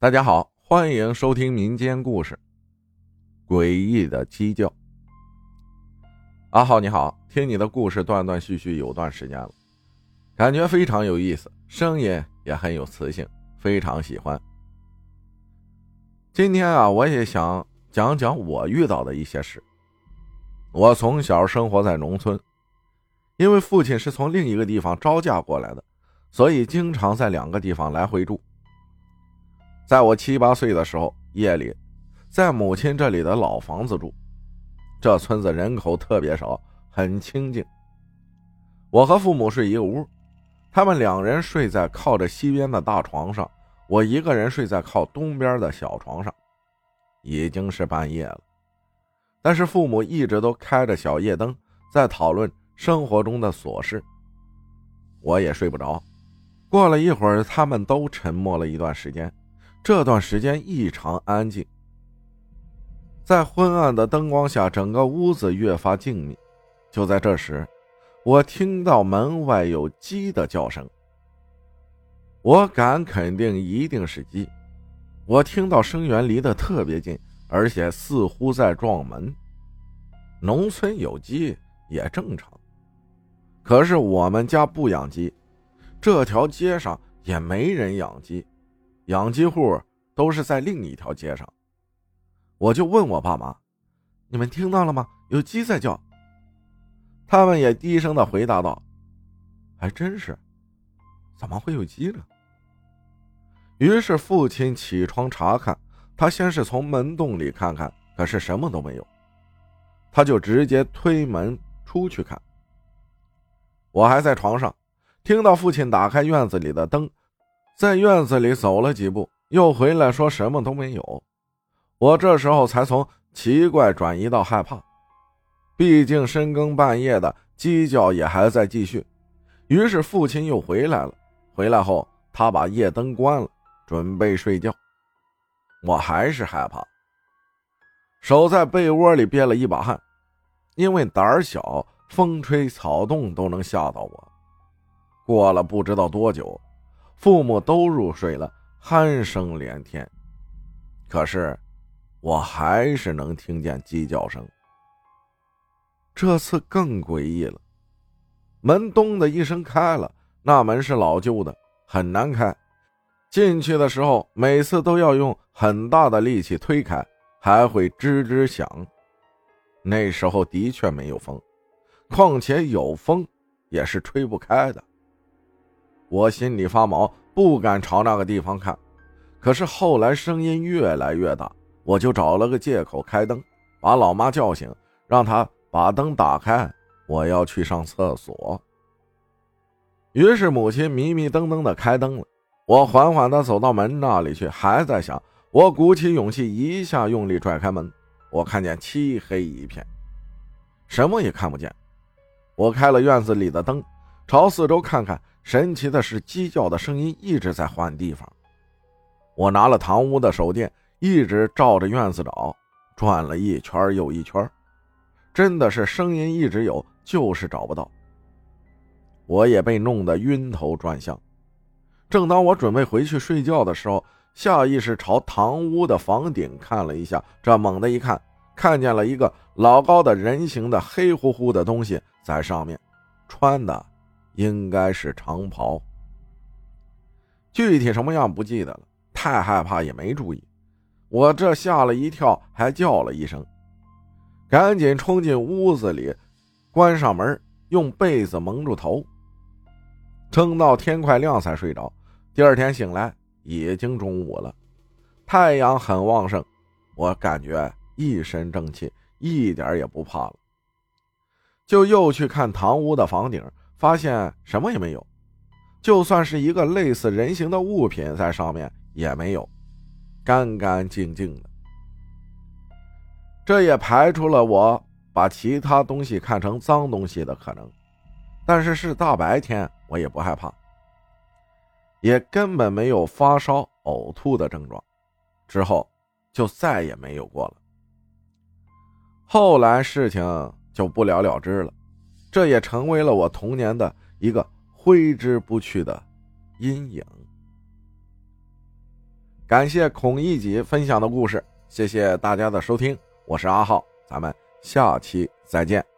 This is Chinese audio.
大家好，欢迎收听民间故事《诡异的鸡叫》。阿浩你好，听你的故事断断续续有段时间了，感觉非常有意思，声音也很有磁性，非常喜欢。今天啊，我也想讲讲我遇到的一些事。我从小生活在农村，因为父亲是从另一个地方招架过来的，所以经常在两个地方来回住。在我七八岁的时候，夜里在母亲这里的老房子住。这村子人口特别少，很清静。我和父母睡一个屋，他们两人睡在靠着西边的大床上，我一个人睡在靠东边的小床上。已经是半夜了，但是父母一直都开着小夜灯，在讨论生活中的琐事。我也睡不着。过了一会儿，他们都沉默了一段时间。这段时间异常安静，在昏暗的灯光下，整个屋子越发静谧。就在这时，我听到门外有鸡的叫声。我敢肯定，一定是鸡。我听到声源离得特别近，而且似乎在撞门。农村有鸡也正常，可是我们家不养鸡，这条街上也没人养鸡。养鸡户都是在另一条街上，我就问我爸妈：“你们听到了吗？有鸡在叫。”他们也低声的回答道：“还真是，怎么会有鸡呢？”于是父亲起床查看，他先是从门洞里看看，可是什么都没有，他就直接推门出去看。我还在床上，听到父亲打开院子里的灯。在院子里走了几步，又回来，说什么都没有。我这时候才从奇怪转移到害怕，毕竟深更半夜的鸡叫也还在继续。于是父亲又回来了，回来后他把夜灯关了，准备睡觉。我还是害怕，守在被窝里憋了一把汗，因为胆小，风吹草动都能吓到我。过了不知道多久。父母都入睡了，鼾声连天，可是我还是能听见鸡叫声。这次更诡异了，门咚的一声开了，那门是老旧的，很难开。进去的时候，每次都要用很大的力气推开，还会吱吱响。那时候的确没有风，况且有风也是吹不开的。我心里发毛，不敢朝那个地方看。可是后来声音越来越大，我就找了个借口开灯，把老妈叫醒，让她把灯打开，我要去上厕所。于是母亲迷迷瞪瞪的开灯了。我缓缓的走到门那里去，还在想。我鼓起勇气，一下用力拽开门，我看见漆黑一片，什么也看不见。我开了院子里的灯，朝四周看看。神奇的是，鸡叫的声音一直在换地方。我拿了堂屋的手电，一直照着院子找，转了一圈又一圈，真的是声音一直有，就是找不到。我也被弄得晕头转向。正当我准备回去睡觉的时候，下意识朝堂屋的房顶看了一下，这猛地一看，看见了一个老高的人形的黑乎乎的东西在上面，穿的。应该是长袍，具体什么样不记得了，太害怕也没注意。我这吓了一跳，还叫了一声，赶紧冲进屋子里，关上门，用被子蒙住头，撑到天快亮才睡着。第二天醒来已经中午了，太阳很旺盛，我感觉一身正气，一点也不怕了，就又去看堂屋的房顶。发现什么也没有，就算是一个类似人形的物品在上面也没有，干干净净的。这也排除了我把其他东西看成脏东西的可能。但是是大白天，我也不害怕，也根本没有发烧、呕吐的症状。之后就再也没有过了。后来事情就不了了之了。这也成为了我童年的一个挥之不去的阴影。感谢孔乙己分享的故事，谢谢大家的收听，我是阿浩，咱们下期再见。